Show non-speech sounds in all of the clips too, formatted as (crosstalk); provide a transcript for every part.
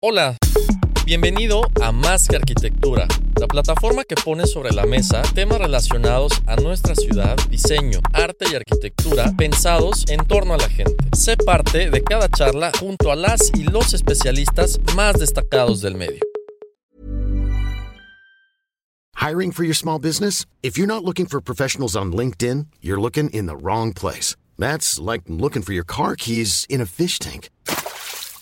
Hola, bienvenido a Más que Arquitectura, la plataforma que pone sobre la mesa temas relacionados a nuestra ciudad, diseño, arte y arquitectura pensados en torno a la gente. Sé parte de cada charla junto a las y los especialistas más destacados del medio. Hiring for your small business? If you're not looking for professionals on LinkedIn, you're looking in the wrong place. That's like looking for your car keys in a fish tank.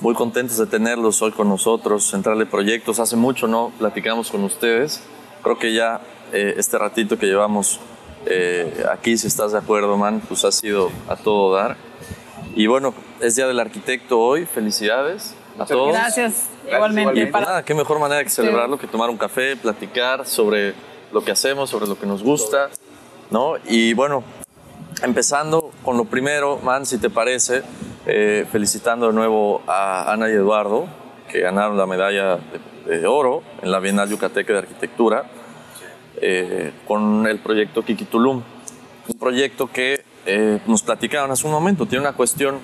Muy contentos de tenerlos hoy con nosotros, Central de Proyectos. Hace mucho no platicamos con ustedes. Creo que ya eh, este ratito que llevamos eh, aquí, si estás de acuerdo, man, pues ha sido a todo dar. Y bueno, es Día del Arquitecto hoy. Felicidades a todos. Gracias, igualmente. Y pues nada, qué mejor manera que celebrarlo que tomar un café, platicar sobre lo que hacemos, sobre lo que nos gusta, ¿no? Y bueno, empezando con lo primero, man, si te parece, eh, felicitando de nuevo a Ana y Eduardo, que ganaron la medalla de, de oro en la Bienal Yucateca de Arquitectura, eh, con el proyecto Kiki Tulum. Un proyecto que eh, nos platicaron hace un momento, tiene una cuestión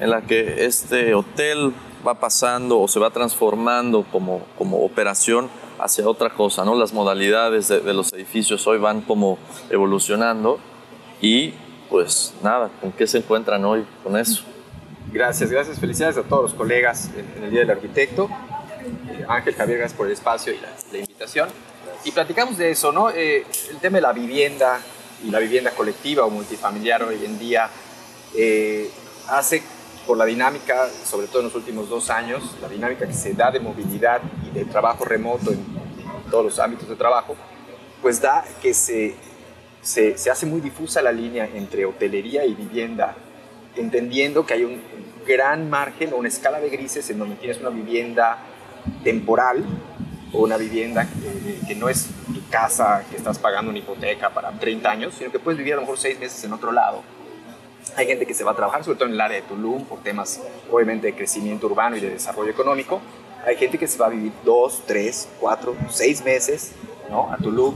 en la que este hotel va pasando o se va transformando como, como operación hacia otra cosa, ¿no? Las modalidades de, de los edificios hoy van como evolucionando y pues nada, ¿con qué se encuentran hoy con eso? Gracias, gracias. Felicidades a todos los colegas en, el Día del Arquitecto. Eh, Ángel, Javier, gracias por el espacio y la, la invitación. Y platicamos de eso, ¿no? Eh, el tema de la vivienda y la vivienda colectiva o multifamiliar hoy en día eh, hace por la dinámica, sobre todo en los últimos dos años, la dinámica que se da de movilidad y de trabajo remoto en, en todos los ámbitos de trabajo, pues da que se, se, se hace muy difusa la línea entre hotelería y vivienda entendiendo que hay un gran margen o una escala de grises en donde tienes una vivienda temporal o una vivienda que, que, no es tu casa, que estás pagando una hipoteca para 30 años, sino que puedes vivir a lo mejor 6 meses en otro lado. Hay gente que se va a trabajar, sobre todo en el área de Tulum, por temas obviamente de crecimiento urbano y de desarrollo económico. Hay gente que se va a vivir 2, 3, 4, 6 meses ¿no? a Tulum.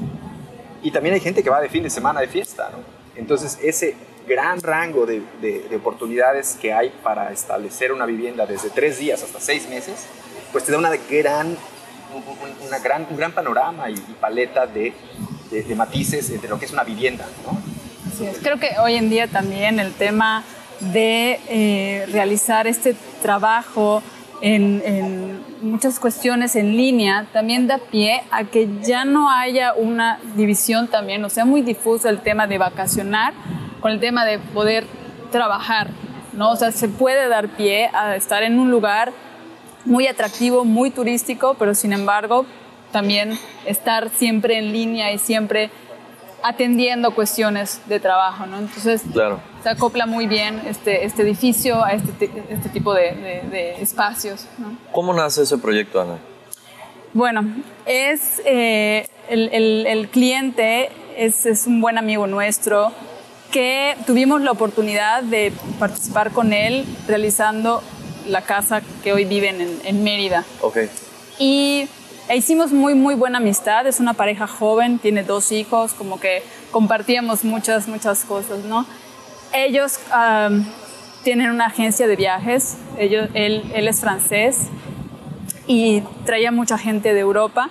Y también hay gente que va de fin de semana de fiesta. ¿no? Entonces, ese gran rango de, de, de, oportunidades que hay para establecer una vivienda desde tres días hasta seis meses, pues te da una gran, una gran, un gran panorama y, y paleta de, de, matices entre lo que es una vivienda. ¿no? Así es. Creo que hoy en día también el tema de eh, realizar este trabajo en, en, muchas cuestiones en línea también da pie a que ya no haya una división también, o sea, muy difuso el tema de vacacionar con el tema de poder trabajar, ¿no? O sea, se puede dar pie a estar en un lugar muy atractivo, muy turístico, pero sin embargo también estar siempre en línea y siempre atendiendo cuestiones de trabajo, ¿no? Entonces claro. se acopla muy bien este, este edificio a este, este tipo de, de, de espacios. ¿no? ¿Cómo nace ese proyecto, Ana? Bueno, es eh, el, el, el, cliente es, es un buen amigo nuestro, que tuvimos la oportunidad de participar con él realizando la casa que hoy viven en, en Mérida. Okay. Y e hicimos muy, muy buena amistad. Es una pareja joven, tiene dos hijos, como que compartíamos muchas, muchas cosas, ¿no? Ellos um, tienen una agencia de viajes, Ellos, él, él es francés y traía mucha gente de Europa.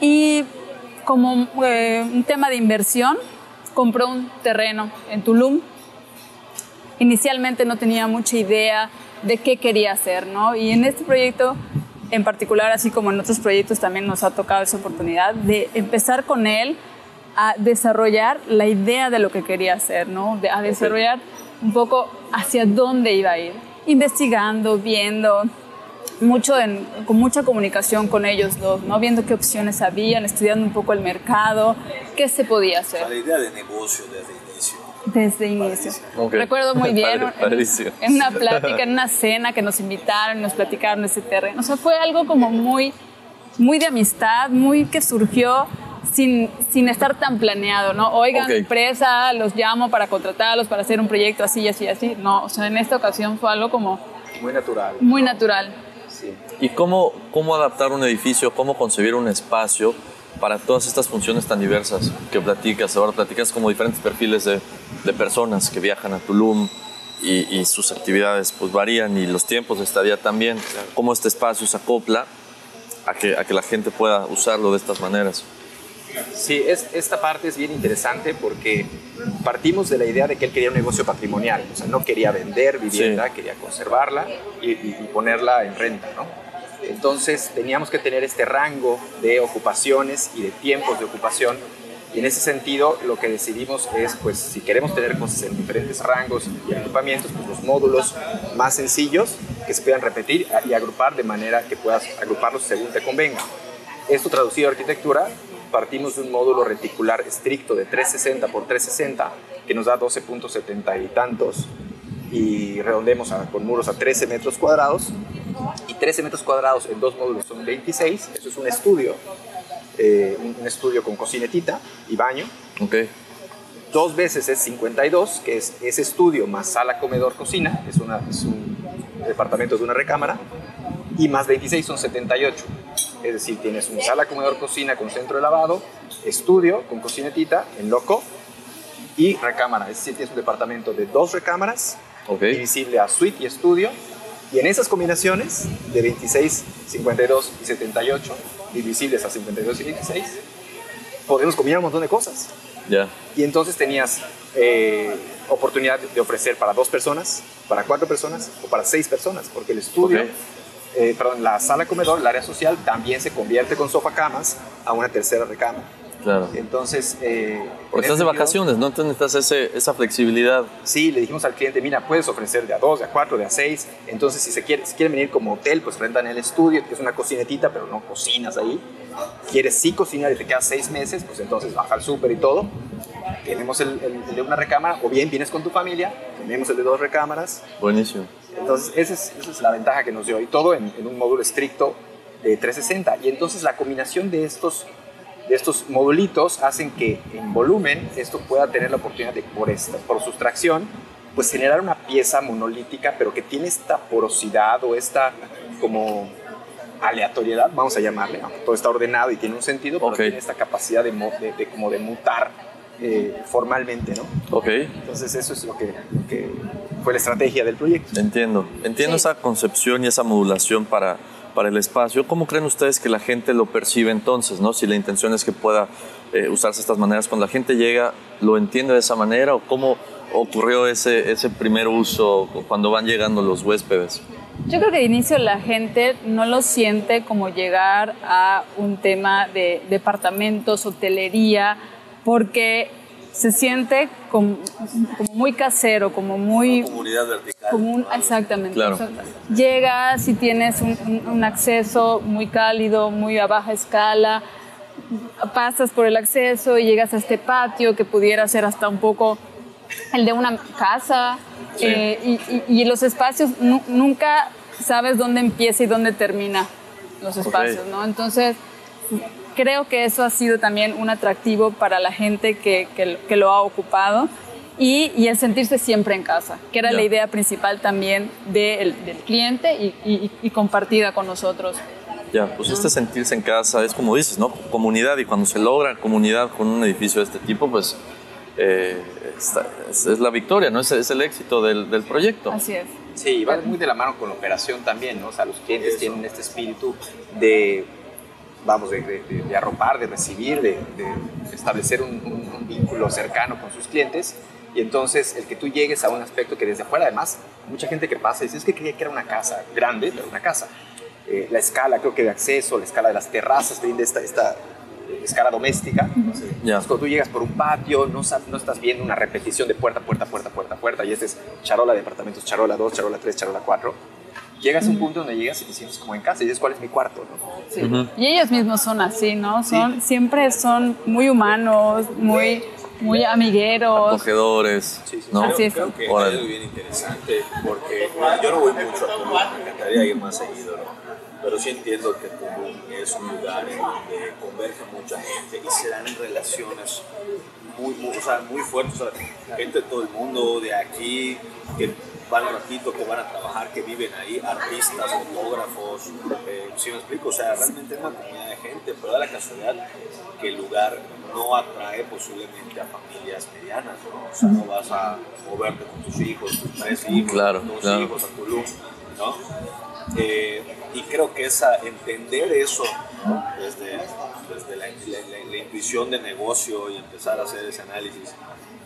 Y como eh, un tema de inversión, compró un terreno en Tulum. Inicialmente no tenía mucha idea de qué quería hacer, ¿no? Y en este proyecto en particular, así como en otros proyectos también nos ha tocado esa oportunidad de empezar con él a desarrollar la idea de lo que quería hacer, ¿no? De, a desarrollar un poco hacia dónde iba a ir, investigando, viendo, mucho en, con mucha comunicación con ellos dos, ¿no? viendo qué opciones habían, estudiando un poco el mercado, qué se podía hacer. O sea, la idea de negocio desde el inicio. desde inicio. Ok. Recuerdo muy bien Padre, en- en, una plática, en una cena que nos invitaron, nos platicaron de ese terreno. O sea, fue algo como muy, muy de amistad, muy que surgió sin, sin estar tan planeado, ¿no? Oigan, Ok. empresa, los llamo para contratarlos, para hacer un proyecto así, así, así. No, o sea, en esta ocasión fue algo como Muy natural. muy natural. Sí. ¿Y cómo, cómo adaptar un edificio, cómo concebir un espacio para todas estas funciones tan diversas que platicas? Ahora platicas como diferentes perfiles de, de personas que viajan a Tulum y, y sus actividades pues varían y los tiempos de estadía también. ¿Cómo este espacio se acopla a que, a que la gente pueda usarlo de estas maneras? Sí, es, esta parte es bien interesante porque partimos de la idea de que él quería un negocio patrimonial, o sea, no quería vender vivienda, quería conservarla y- y ponerla en renta, ¿no? Entonces teníamos que tener este rango de ocupaciones y de tiempos de ocupación y en ese sentido lo que decidimos es, pues, si queremos tener cosas en diferentes rangos y equipamientos, pues los módulos más sencillos que se puedan repetir y agrupar de manera que puedas agruparlos según te convenga. Esto traducido a arquitectura, partimos de un módulo reticular estricto de 360 por 360 que nos da 12.70 y tantos y redondemos a- con muros a 13 metros cuadrados y 13 metros cuadrados en dos módulos son 26, eso es un estudio, eh, un, un estudio con cocinetita y baño. ¿Ok? Dos veces es 52, que es ese estudio más sala, comedor, cocina, es, una, es un departamento de una recámara, y más 26 son 78. Es decir, tienes un sala, comedor, cocina con centro de lavado, estudio con cocinetita en loco y recámara. Es decir, tienes un departamento de dos recámaras, Ok. divisible a suite y estudio, y en esas combinaciones de 26, 52 y 78, divisibles a 52 y 26, podemos combinar un montón de cosas. Ya. Y entonces tenías eh, oportunidad de ofrecer para dos personas, para cuatro personas o para seis personas, porque el estudio, eh, perdón, la sala comedor, el área social, también se convierte con sofá camas a una tercera recámara. Claro. Entonces, eh, Porque estás de vacaciones, ¿no? Entonces necesitas ese- esa flexibilidad. Sí, le dijimos al cliente, mira, puedes ofrecer de a dos, de a cuatro, de a seis. Entonces, si, se quiere, si quieren venir como hotel, pues rentan el estudio, que es una cocinetita, pero no cocinas ahí. Quieres sí cocinar y te quedas seis meses, pues entonces baja al súper y todo. Tenemos el, el- el de una recámara, o bien vienes con tu familia, tenemos el de dos recámaras. Buenísimo. Entonces, esa es, esa es la ventaja que nos dio. Y todo en, en un módulo estricto de 360. Y entonces la combinación de estos, de estos modulitos hacen que en volumen esto pueda tener la oportunidad de, por, esta, por sustracción, pues generar una pieza monolítica, pero que tiene esta porosidad o esta como aleatoriedad, vamos a llamarle, aunque todo está ordenado y tiene un sentido, pero Ok. tiene esta capacidad de, de- de como de mutar eh, formalmente, ¿no? Ok. Entonces eso es lo que, lo que fue la estrategia del proyecto. Entiendo, entiendo Sí. esa concepción y esa modulación para, para el espacio. ¿Cómo creen ustedes que la gente lo percibe entonces? ¿no? Si la intención es que pueda eh, usarse estas maneras, cuando la gente llega, ¿lo entiende de esa manera o cómo ocurrió ese, ese primer uso cuando van llegando los huéspedes? Yo creo que de inicio la gente no lo siente como llegar a un tema de departamentos, hotelería, porque se siente como, como muy casero, como muy... Comunidad vertical. Como un- exactamente. Claro. O sea, llegas y tienes un, un- un acceso muy cálido, muy a baja escala, pasas por el acceso y llegas a este patio que pudiera ser hasta un poco el de una casa Sí. eh, y, y- y los espacios nu- nunca sabes dónde empieza y dónde termina los espacios, ¿no? Entonces creo que eso ha sido también un atractivo para la gente que, que- que lo ha ocupado y, y el sentirse siempre en casa, que era Ya. la idea principal también del, del cliente y, y- y compartida con nosotros. Ya, pues este sentirse en casa es como dices, ¿no? Comunidad y cuando se logra comunidad con un edificio de este tipo, pues eh, está- es, es la victoria, ¿no? Es, es el éxito del, del proyecto. Así es. Sí, va muy de la mano con la operación también, ¿no? O sea, los clientes tienen este espíritu de, vamos, de, de- de- arropar, de recibir, de, de establecer un, un- un vínculo cercano con sus clientes. Y entonces el que tú llegues a un aspecto que desde afuera, además, mucha gente que pasa dice, es que creía que era una casa grande, pero una casa. Eh, la escala, creo que de acceso, la escala de las terrazas, brinda esta, esta eh, escala doméstica. Entonces, cuando tú llegas por un patio, no, no estás viendo una repetición de puerta, puerta, puerta, puerta, puerta, y este es charola de departamentos, charola 2, charola 3, charola 4. Llegas a un punto donde llegas y te sientes como en casa y dices, ¿cuál es mi cuarto? no? Sí. Y ellos mismos son así, ¿no? Son, Siempre son muy humanos, muy muy amigueros. Acogedores. Sí, sí, ¿no? creo, Así es. creo que Órale. es algo bien interesante porque yo no voy mucho a Tulum, me encantaría ir más seguido, ¿no? Pero sí entiendo que Tulum es un lugar en donde converge mucha gente y se dan relaciones muy, muy, o sea, muy fuertes, o sea, gente de todo el mundo, de aquí, que van un ratito, que van a trabajar, que viven ahí, artistas, fotógrafos, eh, si me explico, o sea, realmente es una comunidad de gente, pero da la casualidad que el lugar no atrae posiblemente a familias medianas, ¿no? O sea, no vas a moverte con tus hijos, tus tres hijos, Claro, tus dos claro. hijos a Tulum, ¿no? Eh, y creo que esa, entender eso ¿no? desde, desde la, la- la- la intuición de negocio y empezar a hacer ese análisis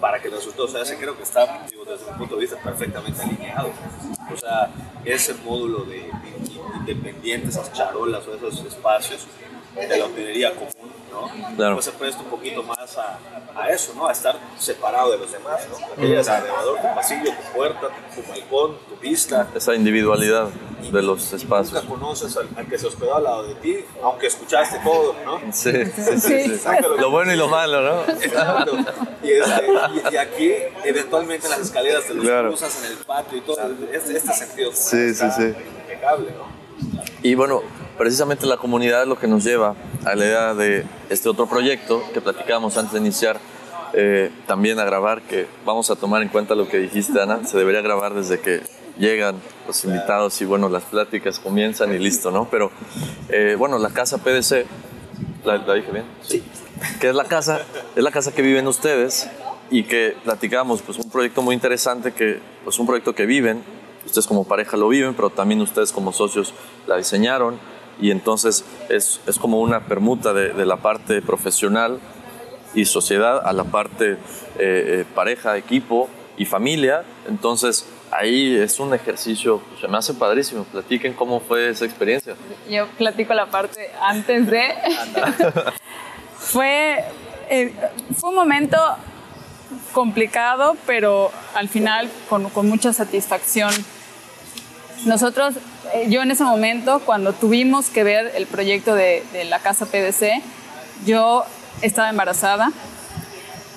para que el resultado sea ese, creo que está, digo, desde mi punto de vista, perfectamente alineado. O sea, ese módulo de in- independiente, esas charolas o esos espacios de la hotelería común, ¿no? Claro. Pues se presta un poquito más a, a eso, ¿no? A estar separado de los demás, ¿no? Que llegas al elevador, tu pasillo, tu puerta, tu balcón, tu vista, Esa individualidad de los espacios. Nunca conoces al, al que se hospedó al lado de ti, aunque escuchaste todo, ¿no? Sí, sí, sí, Sí. sí. Lo bueno y lo malo, ¿no? Exacto. Y, este, y, y aquí, eventualmente, en las escaleras te los Claro. cruzas en el patio y todo. Este, este sentido Sí, sí, sí. impecable, ¿no? Y bueno, precisamente la comunidad es lo que nos lleva a la idea de este otro proyecto que platicábamos antes de iniciar eh, también a grabar, que vamos a tomar en cuenta lo que dijiste, Ana, se debería grabar desde que llegan los invitados y bueno, las pláticas comienzan y listo, ¿no? Pero eh, bueno, la casa PDC, ¿la, la dije bien? Sí. Que es la casa, es la casa que viven ustedes y que platicamos, pues un proyecto muy interesante que, pues un proyecto que viven, ustedes como pareja lo viven, pero también ustedes como socios la diseñaron y entonces es, es como una permuta de, de la parte profesional y sociedad a la parte eh, eh, pareja, equipo y familia. Entonces ahí es un ejercicio, se me hace padrísimo. Platiquen cómo fue esa experiencia. Yo platico la parte antes de. (laughs) fue, eh, fue un momento complicado, pero al final con, con mucha satisfacción. Nosotros, eh, yo en ese momento, cuando tuvimos que ver el proyecto de, de la casa PDC, yo estaba embarazada.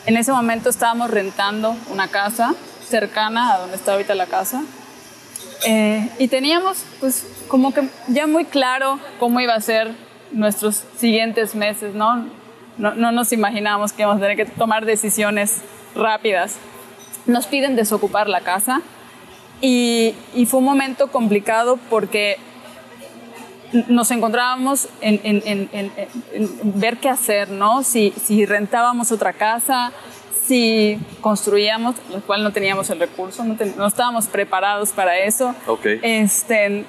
En ese momento estábamos rentando una casa cercana a donde está ahorita la casa. Eh, y teníamos pues como que ya muy claro cómo iba a ser nuestros siguientes meses, ¿no? No, no nos imaginábamos que íbamos a tener que tomar decisiones rápidas. Nos piden desocupar la casa y, y fue un momento complicado porque nos encontrábamos en, en- en- en- ver qué hacer, ¿no? Si, si rentábamos otra casa, si construíamos, lo cual no teníamos el recurso, no, ten- no estábamos preparados para eso. Ok. Este,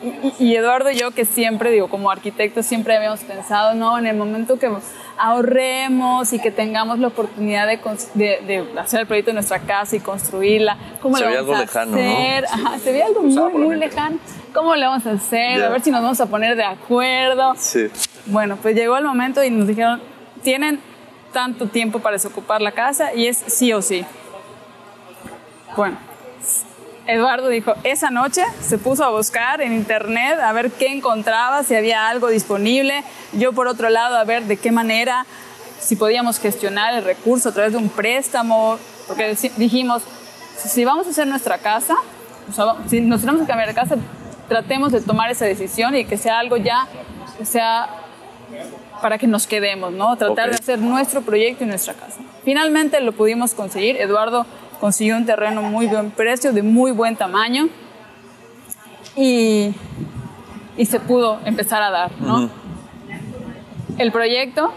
y, y Eduardo y yo, que siempre, digo, como arquitectos, siempre habíamos pensado, ¿no? En el momento que ahorremos y que tengamos la oportunidad de, de- de hacer el proyecto de nuestra casa y construirla, ¿cómo Se veía vamos a lejano, ¿no? hacer? Ajá, se veía algo muy, muy lejano. ¿Cómo le vamos a hacer? Ya. A ver si nos vamos a poner de acuerdo. Sí. Bueno, pues llegó el momento y nos dijeron, tienen tanto tiempo para desocupar la casa y es sí o sí. Bueno, Eduardo dijo, esa noche se puso a buscar en internet a ver qué encontraba, si había algo disponible. Yo por otro lado a ver de qué manera, si podíamos gestionar el recurso a través de un préstamo, porque dijimos, si- vamos a hacer nuestra casa, si nos tenemos que cambiar de casa, tratemos de tomar esa decisión y que sea algo ya, que sea para que nos quedemos, ¿no? Tratar de hacer nuestro proyecto y nuestra casa. Finalmente lo pudimos conseguir. Eduardo consiguió un terreno muy buen precio, de muy buen tamaño y, y se pudo empezar a dar, ¿no? El proyecto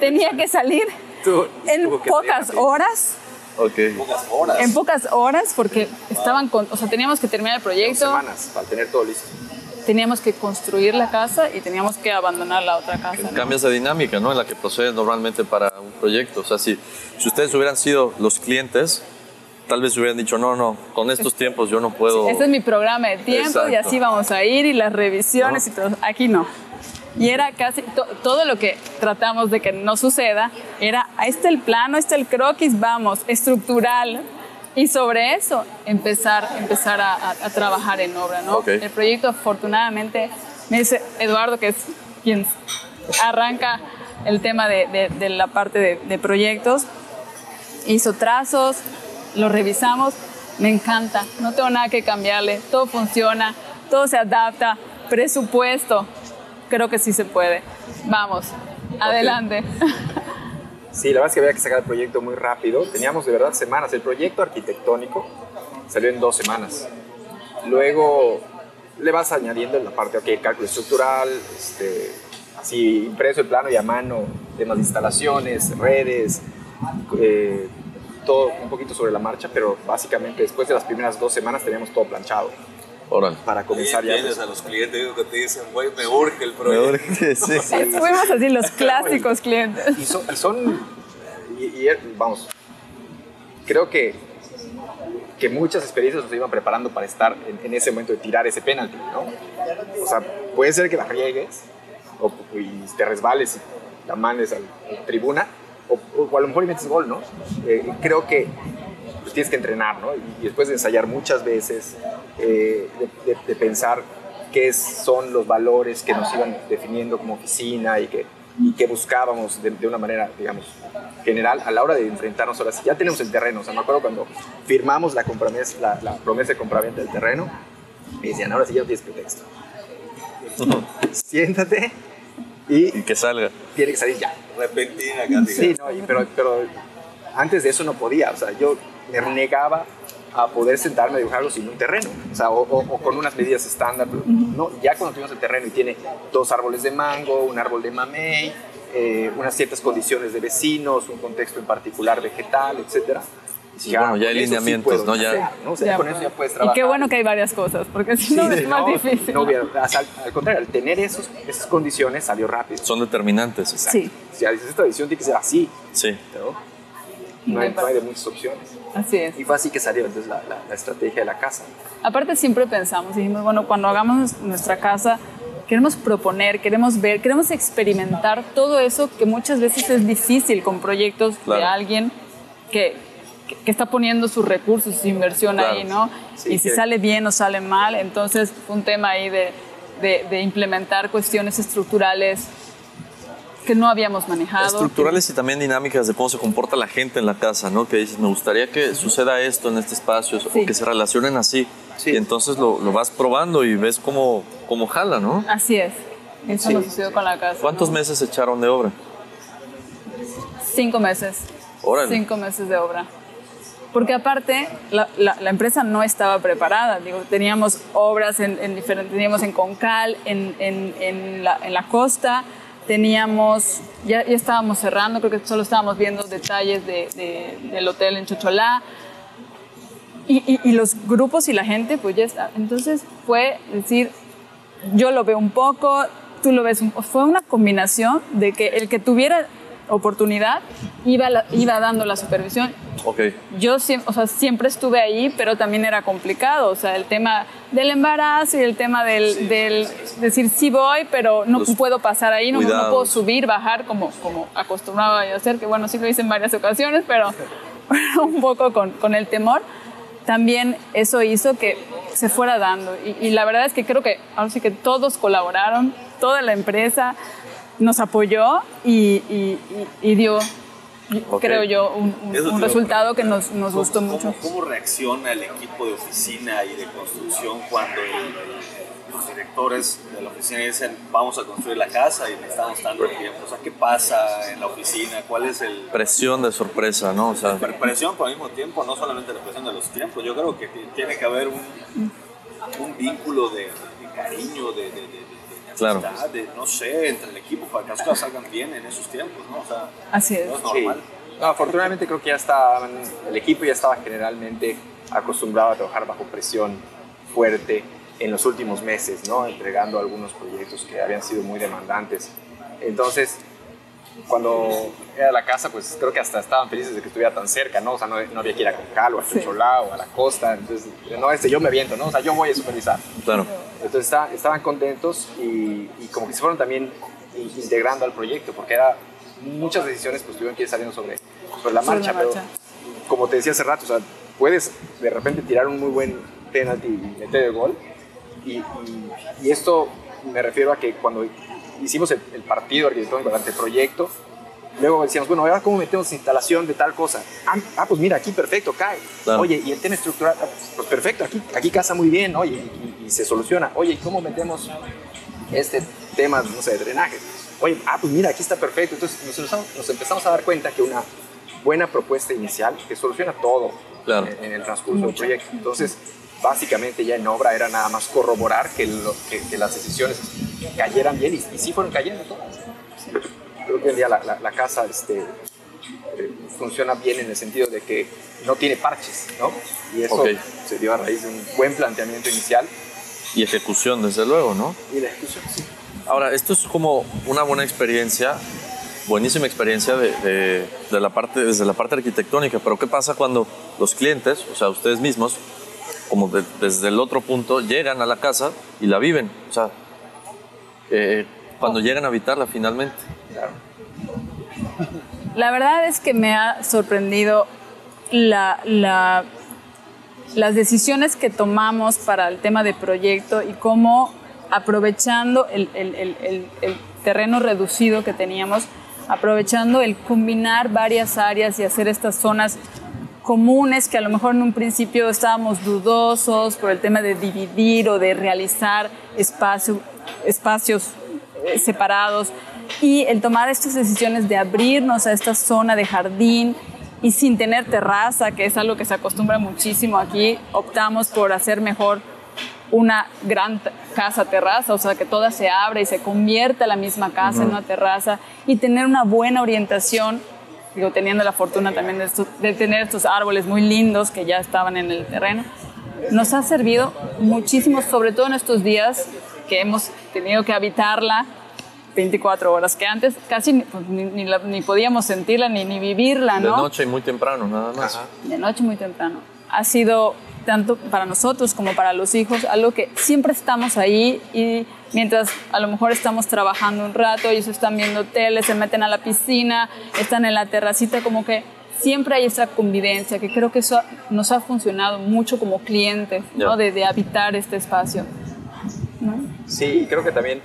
tenía que salir (laughs) en que pocas salir horas. Ok. Pocas horas, En pocas horas, porque estaban con, o sea, teníamos que terminar el dos proyecto, semanas para tener todo listo. Teníamos que construir la casa y teníamos que abandonar la otra casa. ¿no? Cambia esa dinámica, ¿no? En la que procede normalmente para un proyecto. O sea, si, si ustedes hubieran sido los clientes, tal vez hubieran dicho, no, no, con estos tiempos yo no puedo. Este es mi programa de tiempo y Exacto. así vamos a ir y las revisiones ¿No? y todo. Aquí no. Y era casi to- todo lo que tratamos de que no suceda, era, ahí está el plano, ahí está el croquis, vamos, estructural. Y sobre eso empezar, empezar a, a- a trabajar en obra, ¿no? Ok. El proyecto afortunadamente, me dice Eduardo, que es quien arranca el tema de, de, la parte de, de proyectos. Hizo trazos, lo revisamos, me encanta, no tengo nada que cambiarle, todo funciona, todo se adapta, presupuesto, creo que sí se puede. Vamos, adelante. (laughs) Sí, la verdad es que había que sacar el proyecto muy rápido. Teníamos de verdad semanas. El proyecto arquitectónico salió en dos semanas. Luego le vas añadiendo en la parte, ok, cálculo estructural, este, así impreso el plano y a mano, temas de instalaciones, redes, eh, todo un poquito sobre la marcha, pero básicamente después de las primeras dos semanas teníamos todo planchado. Para comenzar ya. Tienes a los clientes digo, que te dicen, güey, me urge el proyecto. Me urge, sí. sí. (laughs) Fuimos así los (laughs) clásicos clientes. Y son, y, vamos, creo que, que muchas experiencias nos iban preparando para estar en, ese momento de tirar ese penalti, ¿no? O sea, puede ser que la llegues o, y te resbales y la mandes a la tribuna, o, a lo mejor metes gol, ¿no? Eh, creo que pues, tienes que entrenar, ¿no? Y, después de ensayar muchas veces, eh, de, pensar qué son los valores que nos iban definiendo como oficina y que, y que buscábamos de, una manera, digamos, general a la hora de enfrentarnos ahora sí. Ya tenemos el terreno, o sea, me acuerdo cuando firmamos la, la, la promesa de compraventa del terreno, me decían, ahora sí ya no tienes pretexto. Siéntate y, y, que salga. Tiene que salir ya. Repentina, Sí, no, pero, pero antes de eso no podía, o sea, yo me negaba a poder sentarme a dibujarlo sin un terreno, o, sea, o, con unas medidas estándar. no, ya cuando tuvimos el terreno y tiene dos árboles de mango, un árbol de mamey, eh, unas ciertas condiciones de vecinos, un contexto en particular vegetal, etcétera. ya, bueno, ya hay lineamientos, ¿no? Ya. ¿no? O sea, con eso ya puedes trabajar. Y qué bueno que hay varias cosas, porque si no es más difícil. No, al, contrario, al tener esos, esas condiciones salió rápido. Son determinantes. Sí. Si dices, esta edición tiene que ser así. Sí. No hay, de muchas opciones. Así es. Y fue así que salió entonces la, la, estrategia de la casa. Aparte siempre pensamos, dijimos, bueno, cuando hagamos nuestra casa, queremos proponer, queremos ver, queremos experimentar todo eso que muchas veces es difícil con proyectos de alguien que, que, está poniendo sus recursos, su inversión ahí, ¿no? y si sale bien o sale mal, entonces fue un tema ahí de, de, de implementar cuestiones estructurales que no habíamos manejado. Estructurales y también dinámicas de cómo se comporta la gente en la casa, ¿no? Que dices, me gustaría que suceda esto en este espacio o que se relacionen así. Y entonces lo, lo, vas probando y ves cómo, cómo jala, ¿no? Así es. Eso nos sucedió con la casa. ¿Cuántos meses echaron de obra? Cinco meses. Órale. Cinco meses de obra. Porque aparte, la, la, empresa no estaba preparada. Digo, teníamos obras en, en diferentes, teníamos en Concal, en, en, en la, la costa, teníamos, ya, ya, estábamos cerrando, creo que solo estábamos viendo detalles de, del hotel en Chocholá. Y, y, los grupos y la gente, pues ya está. Entonces fue decir, yo lo veo un poco, tú lo ves, un, fue una combinación de que el que tuviera oportunidad, iba, iba dando la supervisión. Okay. Yo o sea, siempre estuve ahí, pero también era complicado. O sea, el tema del embarazo y el tema del, del decir sí voy, pero no puedo pasar ahí, no, no, puedo subir, bajar como, como acostumbraba a hacer, que bueno, sí lo hice en varias ocasiones, pero (laughs) un poco con, con el temor. También eso hizo que se fuera dando. Y, y la verdad es que creo que ahora sí que todos colaboraron, toda la empresa nos apoyó y, y, dio, creo yo, un, resultado que nos, nos gustó mucho. ¿Cómo reacciona el equipo de oficina y de construcción cuando los directores de la oficina dicen vamos a construir la casa y necesitamos tanto tiempo? O sea, ¿qué pasa en la oficina? ¿Cuál es el...? Presión de sorpresa, ¿no? O sea... Presión, pero al mismo tiempo, no solamente la presión de los tiempos, yo creo que tiene que haber un, un vínculo de, cariño, de claro. no sé, entre el equipo para que las cosas salgan bien en esos tiempos, ¿no? O sea, Así es. No es normal. No, afortunadamente creo que ya estaban, el equipo ya estaba generalmente acostumbrado a trabajar bajo presión fuerte en los últimos meses, ¿no? Entregando algunos proyectos que habían sido muy demandantes. Entonces, cuando era la casa, pues creo que hasta estaban felices de que estuviera tan cerca, ¿no? O sea, no, no había que ir a Concal o a Cholá o a la costa. Entonces, no, este, yo me viento, ¿no? O sea, yo voy a supervisar. Claro. Entonces está, estaban contentos y, y, como que se fueron también integrando al proyecto, porque era, muchas decisiones pues tuvieron que ir saliendo sobre, sobre la marcha, pero como te decía hace rato, o sea, puedes de repente tirar un muy buen penalti y meter el gol. Y, y, y esto me refiero a que cuando hicimos el, partido arquitectónico del anteproyecto. Luego decíamos, bueno, ahora cómo metemos instalación de tal cosa. Ah, ah pues mira, aquí perfecto, cae. Oye, y el tema estructural, ah, pues perfecto, aquí, aquí casa muy bien, oye, y, se soluciona. Oye, ¿y cómo metemos este tema, no sé, de drenaje? Oye, ah, pues mira, aquí está perfecto. Entonces nos, empezamos a dar cuenta que una buena propuesta inicial que soluciona todo en, el transcurso del proyecto. Entonces, básicamente ya en obra era nada más corroborar que, que, las decisiones cayeran bien y, sí fueron cayendo todas. Creo que hoy en día la, la, casa este, eh, funciona bien en el sentido de que no tiene parches, ¿no? Y eso se dio a raíz de un buen planteamiento inicial. Y ejecución, desde luego, ¿no? Y la ejecución, sí. Ahora, esto es como una buena experiencia, buenísima experiencia de, de, la parte, desde la parte arquitectónica, pero ¿qué pasa cuando los clientes, o sea, ustedes mismos, como desde el otro punto, llegan a la casa y la viven. O sea, eh, cuando llegan a habitarla finalmente. La verdad es que me ha sorprendido la, la, las decisiones que tomamos para el tema de proyecto y cómo aprovechando el, el terreno reducido que teníamos, aprovechando el combinar varias áreas y hacer estas zonas comunes que a lo mejor en un principio estábamos dudosos por el tema de dividir o de realizar espacio, espacios eh, separados y el tomar estas decisiones de abrirnos a esta zona de jardín y sin tener terraza, que es algo que se acostumbra muchísimo aquí, optamos por hacer mejor una gran casa terraza, o sea, que toda se abre y se convierta la misma casa en una terraza y tener una buena orientación digo, teniendo la fortuna también de, tener estos árboles muy lindos que ya estaban en el terreno, nos ha servido muchísimo, sobre todo en estos días que hemos tenido que habitarla 24 horas, que antes casi pues, ni, podíamos sentirla ni, ni vivirla, ¿no? De noche y muy temprano, nada más. De noche muy temprano. Ha sido tanto para nosotros como para los hijos algo que siempre estamos ahí y mientras a lo mejor estamos trabajando un rato, ellos están viendo tele, se meten a la piscina, están en la terracita, como que siempre hay esa convivencia, que creo que eso nos ha funcionado mucho como clientes, ¿no? de, habitar este espacio. Sí, creo que también,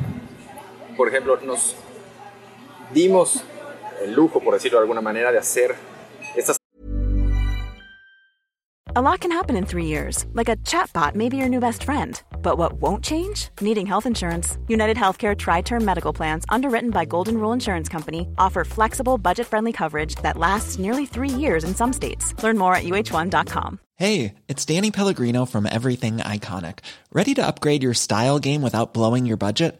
por ejemplo, nos dimos el lujo, por decirlo de alguna manera, de hacer estas A lot can happen in three years, like a chatbot may be your new best friend. But what won't change? Needing health insurance. United Healthcare Tri Term Medical Plans, underwritten by Golden Rule Insurance Company, offer flexible, budget friendly coverage that lasts nearly three years in some states. Learn more at uh1.com. Hey, it's Danny Pellegrino from Everything Iconic. Ready to upgrade your style game without blowing your budget?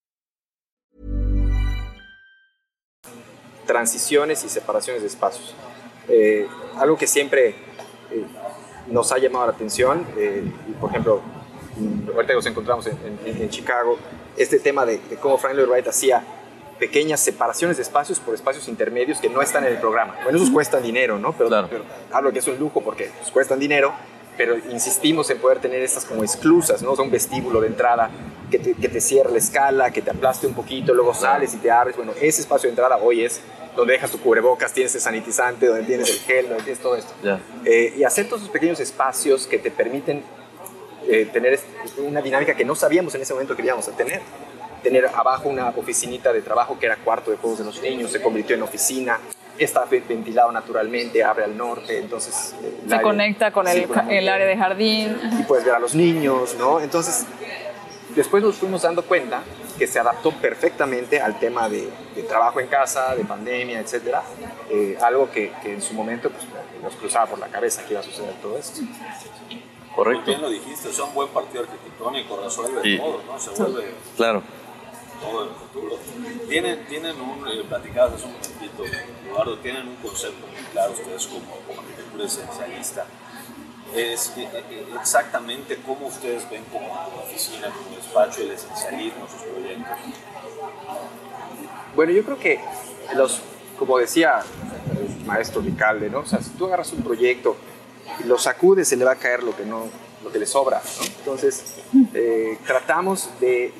Transiciones y separaciones de espacios. Eh, algo que siempre... Eh, nos ha llamado la atención. Eh, por ejemplo, ahorita nos encontramos en, Chicago, este tema de, cómo Frank Lloyd Wright hacía pequeñas separaciones de espacios por espacios intermedios que no están en el programa. Bueno, esos cuestan dinero, ¿no? Pero, claro. hablo que es un lujo porque pues, cuestan dinero, pero insistimos en poder tener estas como exclusas, ¿no? O sea, un vestíbulo de entrada que te, que te cierre la escala, que te aplaste un poquito, luego sales y te abres. Bueno, ese espacio de entrada hoy es donde dejas tu cubrebocas, tienes el sanitizante, donde tienes el gel, donde tienes todo esto. Eh, y hacer todos esos pequeños espacios que te permiten eh, tener una dinámica que no sabíamos en ese momento que queríamos tener. Tener abajo una oficinita de trabajo que era cuarto de juegos de los niños, se convirtió en oficina, está ventilado naturalmente, abre al norte, entonces... Eh, se conecta con, el, el, área de jardín. Y puedes ver a los niños, ¿no? Entonces, después nos fuimos dando cuenta que se adaptó perfectamente al tema de, trabajo en casa, de pandemia, etcétera, eh, algo que, en su momento pues, nos cruzaba por la cabeza que iba a suceder todo esto. Correcto. Bien lo dijiste, es un buen partido arquitectónico, resuelve todo, ¿no? Se vuelve claro. Todo el futuro. Tienen, tienen un, eh, hace un momentito, Eduardo, tienen un concepto muy claro ustedes como, como arquitectura esencialista es eh, eh, exactamente cómo ustedes ven como oficina, como despacho, el esencialismo, sus proyectos. Bueno, yo creo que los, como decía maestro Ricalde, ¿no? O sea, si tú agarras un proyecto y lo sacudes, se le va a caer lo que, no, lo que le sobra, ¿no? Entonces, eh, tratamos de,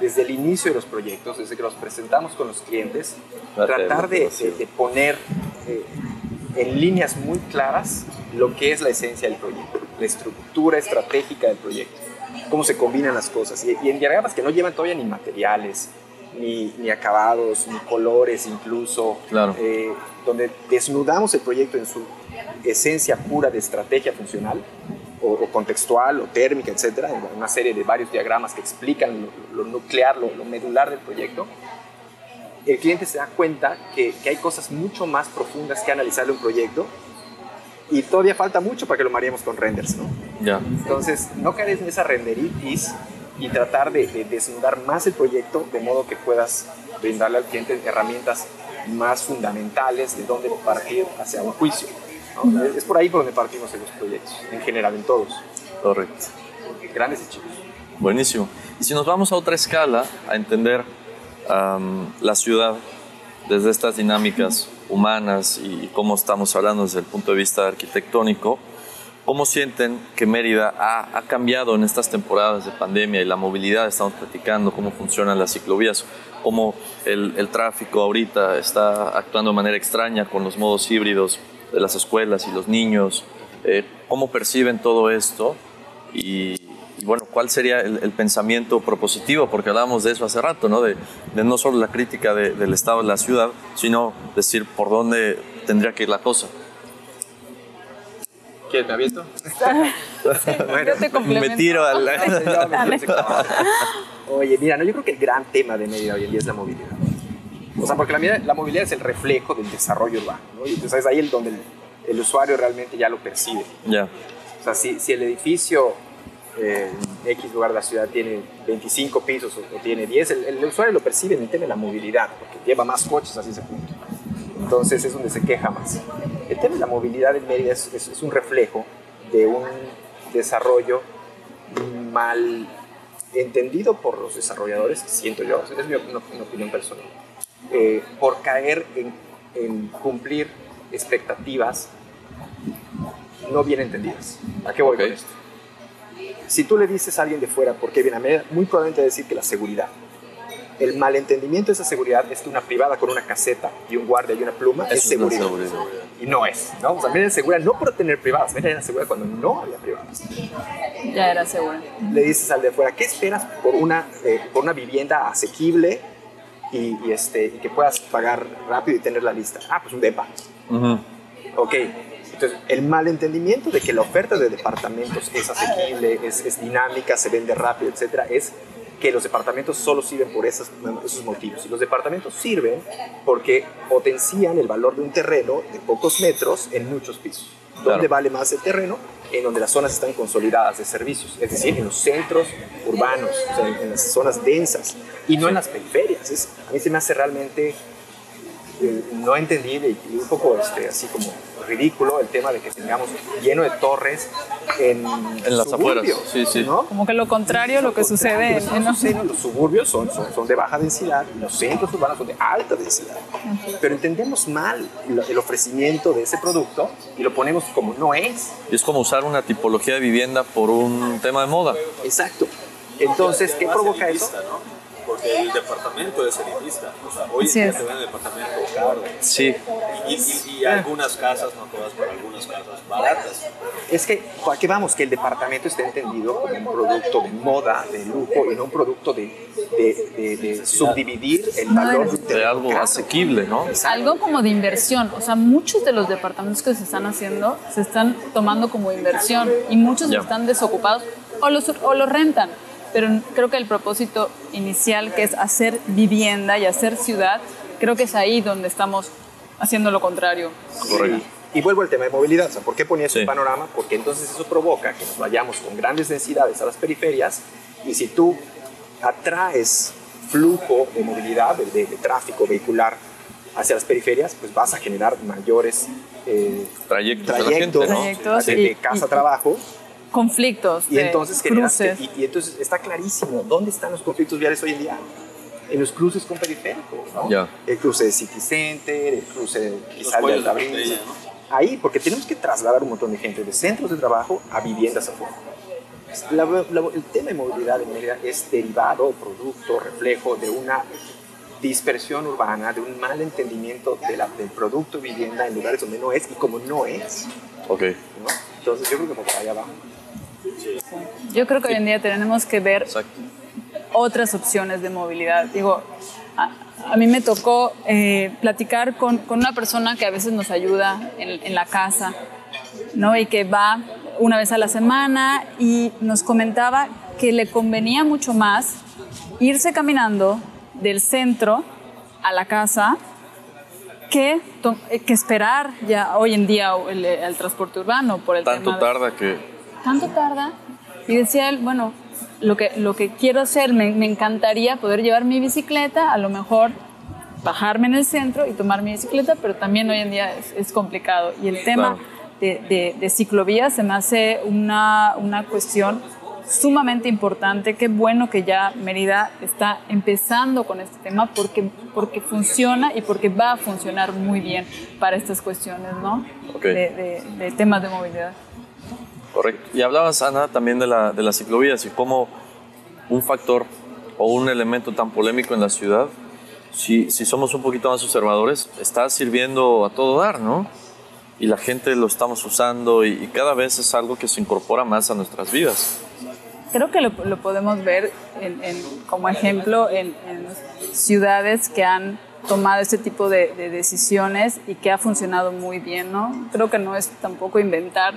desde el inicio de los proyectos, desde que los presentamos con los clientes, tratar de, de- de poner eh, en líneas muy claras lo que es la esencia del proyecto, la estructura estratégica del proyecto, cómo se combinan las cosas. Y, y en diagramas que no llevan todavía ni materiales, ni, ni acabados, ni colores incluso, Claro. eh, donde desnudamos el proyecto en su esencia pura de estrategia funcional, o, o contextual, o térmica, etcétera, en una serie de varios diagramas que explican lo, lo nuclear, lo, lo medular del proyecto, el cliente se da cuenta que, que hay cosas mucho más profundas que analizarle un proyecto y todavía falta mucho para que lo mareemos con renders, ¿no? Ya. Entonces, no caer en esa renderitis y tratar de, de desnudar más el proyecto de modo que puedas brindarle al cliente herramientas más fundamentales de dónde partir hacia un juicio. ¿No? Es por ahí por donde partimos en los proyectos, en general, en todos, Correcto. grandes y chicos. Buenísimo. Y si nos vamos a otra escala, a entender la ciudad desde estas dinámicas humanas y cómo estamos hablando desde el punto de vista arquitectónico, ¿cómo sienten que Mérida ha, ha cambiado en estas temporadas de pandemia y la movilidad? Estamos platicando cómo funcionan las ciclovías, cómo el, el tráfico ahorita está actuando de manera extraña con los modos híbridos de las escuelas y los niños. Eh, ¿Cómo perciben todo esto? Y, y bueno, ¿cuál sería el, el pensamiento propositivo? Porque hablábamos de eso hace rato, ¿no? De, de no solo la crítica de- del estado de la ciudad, sino decir por dónde tendría que ir la cosa. ¿Quién me ha visto? Yo te complemento. Me tiro al... (laughs) (laughs) Oye, mira, no, yo creo que el gran tema de Mérida hoy en día es la movilidad. O sea, porque la, la movilidad es el reflejo del desarrollo urbano, ¿no? Y entonces es ahí el, donde el, el usuario realmente ya lo percibe. ya, O sea, si, si el edificio eh, en X lugar de la ciudad tiene 25 pisos o, o tiene 10, el, el usuario lo percibe en el tema de la movilidad, porque lleva más coches hacia ese punto. Entonces es donde se queja más. El tema de la movilidad en Mérida es, es- es un reflejo de un desarrollo mal entendido por los desarrolladores, siento yo, es mi una, una opinión personal, eh, por caer en, en cumplir expectativas no bien entendidas. ¿A qué voy Ok. con esto? Si tú le dices a alguien de fuera por qué viene a Mérida, muy probablemente va a decir que la seguridad. El malentendimiento de esa seguridad es que una privada con una caseta y un guardia y una pluma es es seguridad. seguridad. Y no es, ¿no? O sea, Mérida es segura no por tener privadas, Mérida era segura cuando no había privadas. Ya era seguro. Le dices al de afuera, ¿qué esperas por una, eh, por una vivienda asequible y, y, este, y que puedas pagar rápido y tener la lista? Ah, pues un DEPA. Ujú. Ok, entonces el malentendimiento de que la oferta de departamentos es asequible, es, es dinámica, se vende rápido, etcétera, es que los departamentos solo sirven por esos, esos motivos. Y los departamentos sirven porque potencian el valor de un terreno de pocos metros en muchos pisos. ¿Dónde Claro. vale más el terreno? En donde las zonas están consolidadas de servicios, es decir, en los centros urbanos, o sea, en, las zonas densas y no en las periferias. Es, a mí se me hace realmente eh, no entendible y un poco este, así como ridículo el tema de que tengamos lleno de torres en, En las suburbios, afueras, sí, sí. ¿no? Como que lo contrario a lo que sucede en, en- Los, los suburbios son, son, son de baja densidad los centros urbanos son de alta densidad. Pero entendemos mal el, el ofrecimiento de ese producto y lo ponemos como no es. Y es como usar una tipología de vivienda por un tema de moda. Exacto. Entonces, ¿qué provoca eso? Porque el departamento es elitista. O sea, hoy en día es. te venden departamento caro. Sí, Y, y- y algunas casas, no todas, pero algunas casas baratas. Es que, ¿a qué vamos? Que el departamento esté entendido como un producto de moda, de lujo, y no un producto de, de- de- de subdividir el valor de algo asequible, ¿no? algo como de inversión. O sea, muchos de los departamentos que se están haciendo se están tomando como inversión y muchos Ya. están desocupados o los, o los rentan. Pero creo que el propósito inicial, que es hacer vivienda y hacer ciudad, creo que es ahí donde estamos haciendo lo contrario. Correcto. Y, y vuelvo al tema de movilidad. O sea, ¿Por qué ponía ese Sí. panorama? Porque entonces eso provoca que nos vayamos con grandes densidades a las periferias y si tú atraes flujo de movilidad, de, de- de tráfico vehicular hacia las periferias, pues vas a generar mayores eh, Trayectos de la gente, trayectos, ¿no? Trayectos de, y- de casa y- a trabajo. Conflictos, Y de entonces, cruces. y, y entonces está clarísimo dónde están los conflictos viales hoy en día. en los cruces con periféricos, ¿no? Ya. El cruce de City Center, el cruce de quizá de botella, ¿no? Ahí, porque tenemos que trasladar un montón de gente de centros de trabajo a viviendas afuera. La- la- el tema de movilidad en Mérida es derivado, producto, reflejo de una dispersión urbana, de un mal entendimiento de la- del producto vivienda en lugares donde no es y como no es. Ok. ¿no? Entonces yo creo que por allá va. Yo creo que hoy en día tenemos que ver Exacto. otras opciones de movilidad. Digo, a, a mí me tocó eh, platicar con, con una persona que a veces nos ayuda en, en la casa, ¿no? Y que va una vez a la semana y nos comentaba que le convenía mucho más irse caminando del centro a la casa que, eh, que esperar ya hoy en día el, el transporte urbano por el Tanto tema de- tarda que... tanto tarda. Y decía él, bueno, lo que, lo que quiero hacer, me, me encantaría poder llevar mi bicicleta, a lo mejor bajarme en el centro y tomar mi bicicleta, pero también hoy en día es, es complicado. Y el tema Claro. de, de, de ciclovías se me hace una, una cuestión sumamente importante. Qué bueno que ya Mérida está empezando con este tema porque, porque funciona y porque va a funcionar muy bien para estas cuestiones, ¿no? Ok. De, de- de temas de movilidad. Correcto. Y hablabas, Ana, también de, la, de las ciclovías y cómo un factor o un elemento tan polémico en la ciudad, si, si somos un poquito más observadores, está sirviendo a todo dar, ¿no? Y la gente lo estamos usando y, cada vez es algo que se incorpora más a nuestras vidas. Creo que lo, podemos ver en- en- como ejemplo en, en ciudades que han tomado este tipo de, de decisiones y que ha funcionado muy bien, ¿no? Creo que no es tampoco inventar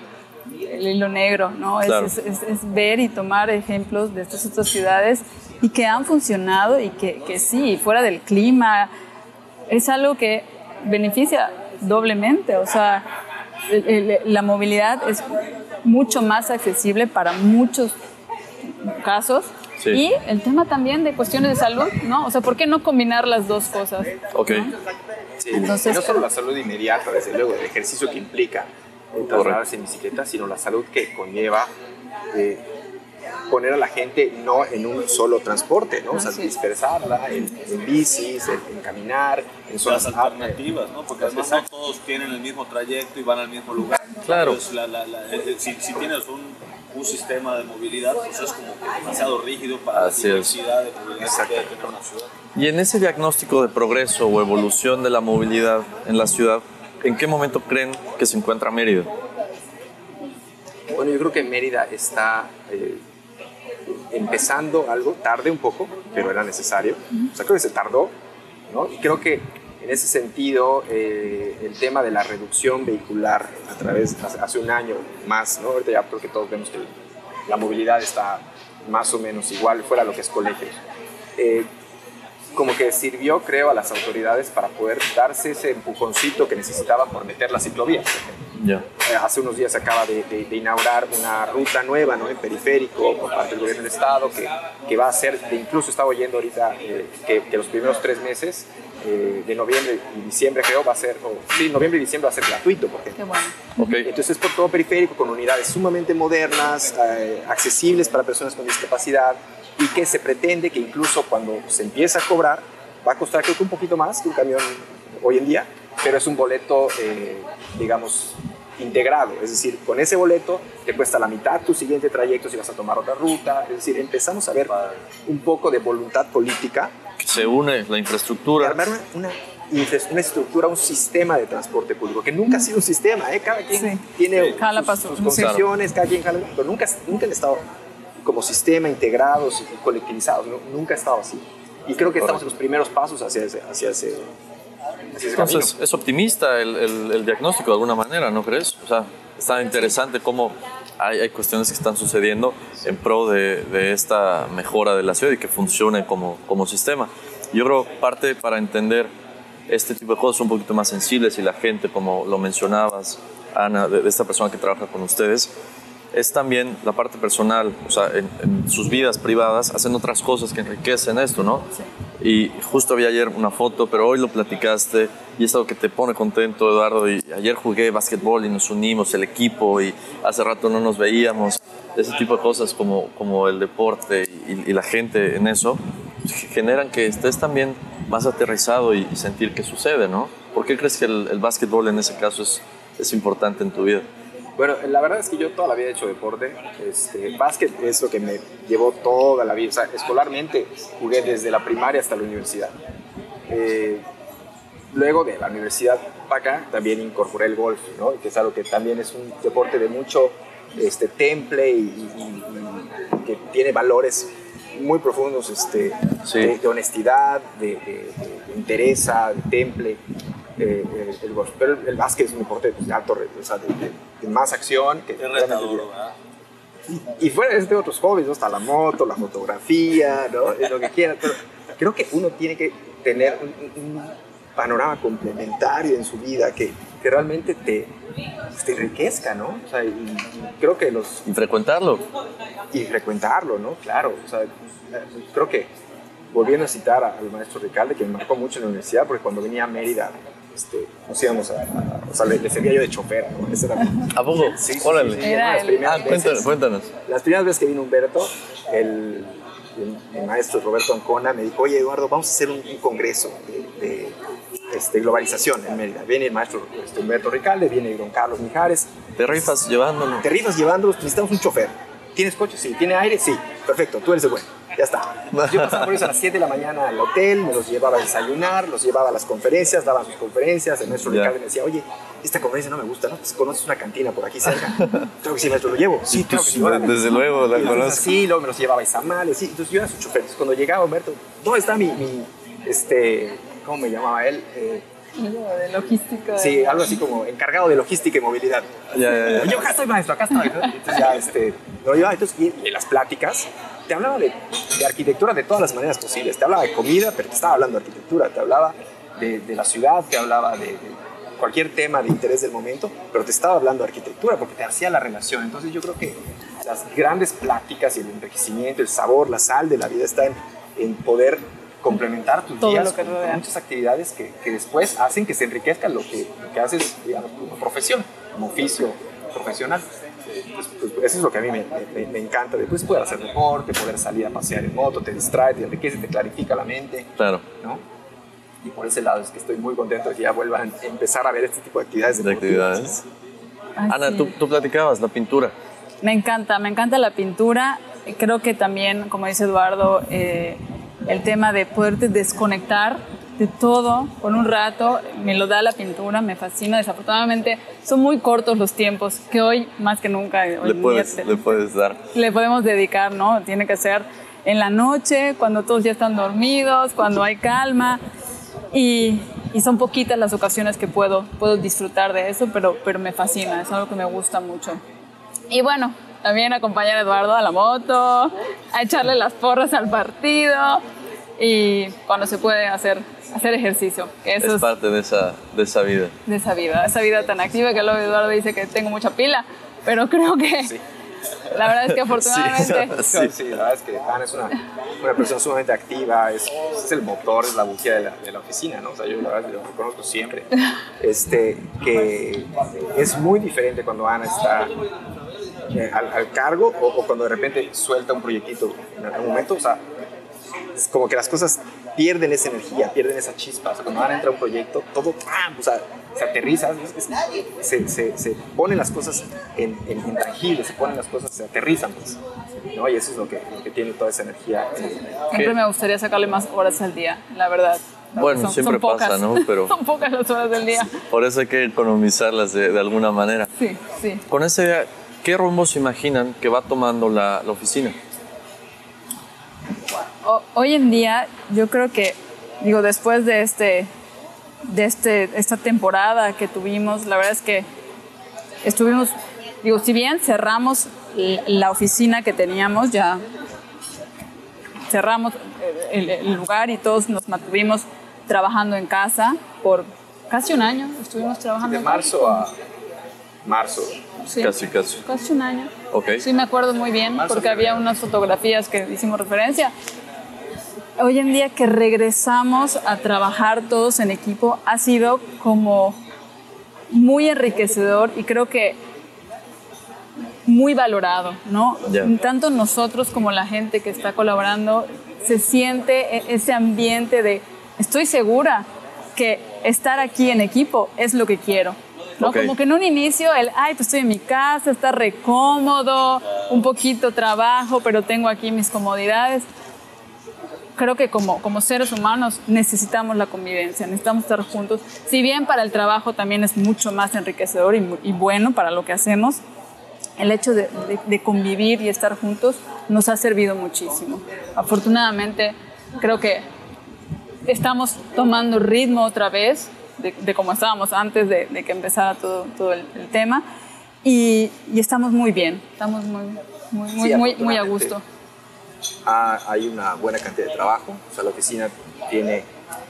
el hilo negro, ¿no? Es- Claro. Es, es- es ver y tomar ejemplos de estas otras ciudades y que han funcionado y que, que sí, fuera del clima, es algo que beneficia doblemente, o sea, el- el- la movilidad es mucho más accesible para muchos casos. Sí. Y el tema también de cuestiones de salud, ¿no? O sea, ¿por qué no combinar las dos cosas? Ok. Sí, Entonces, y no solo la salud inmediata, desde luego, el ejercicio que implica el trasladarse en bicicleta, sino la salud que conlleva eh, poner a la gente no en un solo transporte, ¿no? O sea, dispersarla en, en bicis, en, en caminar, en Las zonas alternativas, ¿no? Porque además no todos tienen el mismo trayecto y van al mismo lugar. Claro. Entonces, la- la- la- eh, si, si tienes un, un sistema de movilidad, pues es como que demasiado rígido para Así la es. diversidad de movilidad que tener una ciudad. Y en ese diagnóstico de progreso o evolución de la movilidad en la ciudad, ¿en qué momento creen que se encuentra Mérida? Bueno, yo creo que Mérida está eh, empezando algo, tarde un poco, pero era necesario. O sea, creo que se tardó, ¿no? Y creo que en ese sentido, eh, el tema de la reducción vehicular a través, hace- hace un año más, ¿no? Ahorita ya creo que todos vemos que la movilidad está más o menos igual, fuera lo que es colegios. Eh, como que sirvió, creo, a las autoridades para poder darse ese empujoncito que necesitaba por meter por ejemplo. Ya. Eh, hace unos días se acaba de, de- de inaugurar una ruta nueva ¿no? en periférico por parte del gobierno del estado que, que va a ser, de- incluso estaba oyendo ahorita eh, que, que los primeros tres meses eh, de noviembre y diciembre creo va a ser, o, sí, noviembre y diciembre va a ser gratuito, por ejemplo. Qué bueno. Ok. Entonces es por todo periférico con unidades sumamente modernas, eh, accesibles para personas con discapacidad y que se pretende que incluso cuando se empieza a cobrar va a costar creo que un poquito más que un camión hoy en día, pero es un boleto, eh, digamos, integrado. Es decir, con ese boleto te cuesta la mitad tu siguiente trayecto si vas a tomar otra ruta. Es decir, empezamos a ver un poco de voluntad política Se une la infraestructura. armar una, una, una estructura, un sistema de transporte público, que nunca ha sido un sistema, ¿eh? cada quien Sí. tiene Jala sus, sus sí. concesiones, cada quien jala, pero nunca, nunca han estado como sistema integrados y colectivizados, ¿no? nunca ha estado así. Y creo que estamos en los primeros pasos hacia ese, hacia ese, hacia ese camino. Entonces, es optimista el, el- el diagnóstico de alguna manera, ¿no crees? O sea, está interesante cómo hay, hay cuestiones que están sucediendo en pro de, de esta mejora de la ciudad y que funcione como, como sistema. Yo creo parte para entender este tipo de cosas un poquito más sensibles y la gente, como lo mencionabas, Ana, de, de esta persona que trabaja con ustedes, es también la parte personal, o sea, en, en sus vidas privadas hacen otras cosas que enriquecen esto, ¿no? Y justo había ayer una foto, pero hoy lo platicaste y es algo que te pone contento, Eduardo. Y ayer jugué básquetbol y nos unimos, el equipo, y hace rato no nos veíamos. Ese tipo de cosas como, como el deporte y, y la gente en eso. generan que estés también más aterrizado y, sentir qué sucede, ¿no? ¿Por qué crees que el, el básquetbol en ese caso es, es importante en tu vida? Bueno, la verdad es que yo toda la vida he hecho deporte. Este, básquet es lo que me llevó toda la vida. O sea, escolarmente jugué desde la primaria hasta la universidad. Eh, luego de la universidad para acá también incorporé el golf, ¿no? que es algo que también es un deporte de mucho este, temple y, que tiene valores muy profundos este, de, honestidad, de, de, de, interés, de temple. Eh, el, golf. Pero el, básquet es un deporte de alto, o sea, de, más acción. Que y, y fuera de este otros hobbies, ¿no? Está la moto, la fotografía, ¿no? (laughs) lo que quieran. Pero creo que uno tiene que tener un, panorama complementario en su vida que, que realmente te, te, enriquezca, ¿no? O sea, y, creo que los... Y frecuentarlo. Y frecuentarlo, ¿no? Claro, o sea, creo que volviendo a citar al maestro Ricalde, que me marcó mucho en la universidad, porque cuando venía a Mérida este, nos íbamos a, o sea, le, servía yo de chofer, ¿no? Ese era, ¿A poco? Sí, Órale. Sí, las primeras ah, cuéntanos, cuéntanos. Las primeras veces que vino Humberto, el, el, maestro Roberto Ancona me dijo, oye Eduardo, vamos a hacer un, congreso de, este, globalización en Mérida. Viene el maestro este, Humberto Ricalde, viene don Carlos Mijares. Te rifas llevándolo. Te rifas llevándolos, necesitamos un chofer. ¿Tienes coche? Sí. ¿Tiene aire? Sí. Perfecto, tú eres el bueno. Ya está. Yo pasaba por eso a las 7 de la mañana al hotel, me los llevaba a desayunar, los llevaba a las conferencias, daban sus conferencias. El maestro Ricardo me decía, oye, esta conferencia no me gusta, ¿no? Pues conoces una cantina por aquí cerca. Creo que sí, maestro, lo llevo. Sí, creo que sí. Desde luego, la conozco. Sí, luego me los llevaba a Isamales. Sí, entonces yo era su chofer. Entonces cuando llegaba Humberto, ¿dónde está mi, mi este, ¿cómo me llamaba él? Eh, de logística. Sí, algo así como encargado de logística y movilidad. Ya, ya, ya. Yo acá estoy maestro, acá estoy. Entonces ya, este, lo llevaba. Entonces, y en las pláticas, te hablaba de, de, arquitectura de todas las maneras posibles. Te hablaba de comida, pero te estaba hablando de arquitectura. Te hablaba de, de la ciudad, te hablaba de, de, cualquier tema de interés del momento, pero te estaba hablando de arquitectura porque te hacía la relación. Entonces yo creo que las grandes pláticas y el enriquecimiento, el sabor, la sal de la vida está en, en poder complementar tus Todo días lo que con, rodea. muchas actividades que, que, después hacen que se enriquezca lo que, lo que haces, digamos, como profesión, como oficio profesional. Pues, pues, eso es lo que a mí me, me, me, encanta. Después poder hacer deporte, poder salir a pasear en moto, te distrae, te enriquece, te clarifica la mente. Claro. ¿no? Y por ese lado es que estoy muy contento de que ya vuelvan a empezar a ver este tipo de actividades. De actividades. Ay, Ana, sí. tú, tú platicabas la pintura. Me encanta, me encanta la pintura. Creo que también, como dice Eduardo, eh, el tema de poderte desconectar de todo por un rato, me lo da la pintura, me fascina. Desafortunadamente son muy cortos los tiempos que hoy más que nunca hoy Le puedes, día, le puedes dar. le podemos dedicar, ¿no? Tiene que ser en la noche, cuando todos ya están dormidos, cuando hay calma y, y son poquitas las ocasiones que puedo, puedo disfrutar de eso, pero, pero me fascina, es algo que me gusta mucho. Y bueno, también acompañar a Eduardo a la moto, a echarle las porras al partido y cuando se puede hacer, hacer ejercicio. Que eso Es es, parte de esa, de esa vida. de esa vida, esa vida tan activa que luego Eduardo dice que tengo mucha pila, pero creo que Sí. la verdad es que (laughs) afortunadamente... Sí, sí, la verdad es que Ana es una, una persona sumamente activa, es, es el motor, es la bujía de la, de la oficina, ¿no? O sea, yo la verdad lo reconozco siempre. Este, que es muy diferente cuando Ana está eh, al, al, cargo o, o, cuando de repente suelta un proyectito en algún momento, o sea, es como que las cosas pierden esa energía, pierden esa chispa. O sea, cuando Ana entra a un proyecto, todo ¡pam! O sea, se aterriza, es, es, se, se, se, ponen las cosas en, en, en, tangibles, se ponen las cosas, se aterrizan, pues. ¿no? Y eso es lo que, lo que tiene toda esa energía. Siempre me gustaría sacarle más horas al día, la verdad. Bueno, son, siempre son pasa, ¿no? (laughs) Pero son pocas las horas del día. Por eso hay que economizarlas de, de alguna manera. Sí, sí. Con ese, ¿qué rumbo se imaginan que va tomando la, la oficina? O, hoy en día, yo creo que, digo, después de este, de este, esta temporada que tuvimos, la verdad es que estuvimos, digo, si bien cerramos la oficina que teníamos, ya cerramos el, el lugar y todos nos mantuvimos trabajando en casa por casi un año, estuvimos trabajando. De marzo a marzo. Sí, casi, casi. Casi un año. Okay. Sí, me acuerdo muy bien Marzo, porque había unas fotografías que hicimos referencia. Hoy en día que regresamos a trabajar todos en equipo ha sido como muy enriquecedor y creo que muy valorado, ¿no? Tanto nosotros como la gente que está colaborando se siente e- ese ambiente de estoy segura que estar aquí en equipo es lo que quiero. ¿No? Ok. Como que en un inicio el, ay, pues estoy en mi casa, está recómodo, un poquito trabajo, pero tengo aquí mis comodidades. Creo que como, como seres humanos necesitamos la convivencia, necesitamos estar juntos. Si bien para el trabajo también es mucho más enriquecedor y, y bueno para lo que hacemos, el hecho de, de- de convivir y estar juntos nos ha servido muchísimo. Afortunadamente, creo que estamos tomando ritmo otra vez de, de como estábamos antes de, de que empezara todo, todo el, el tema y, y estamos muy bien, estamos muy, muy, muy, Sí, muy, muy a gusto. Ah, hay una buena cantidad de trabajo. O sea, la oficina tiene,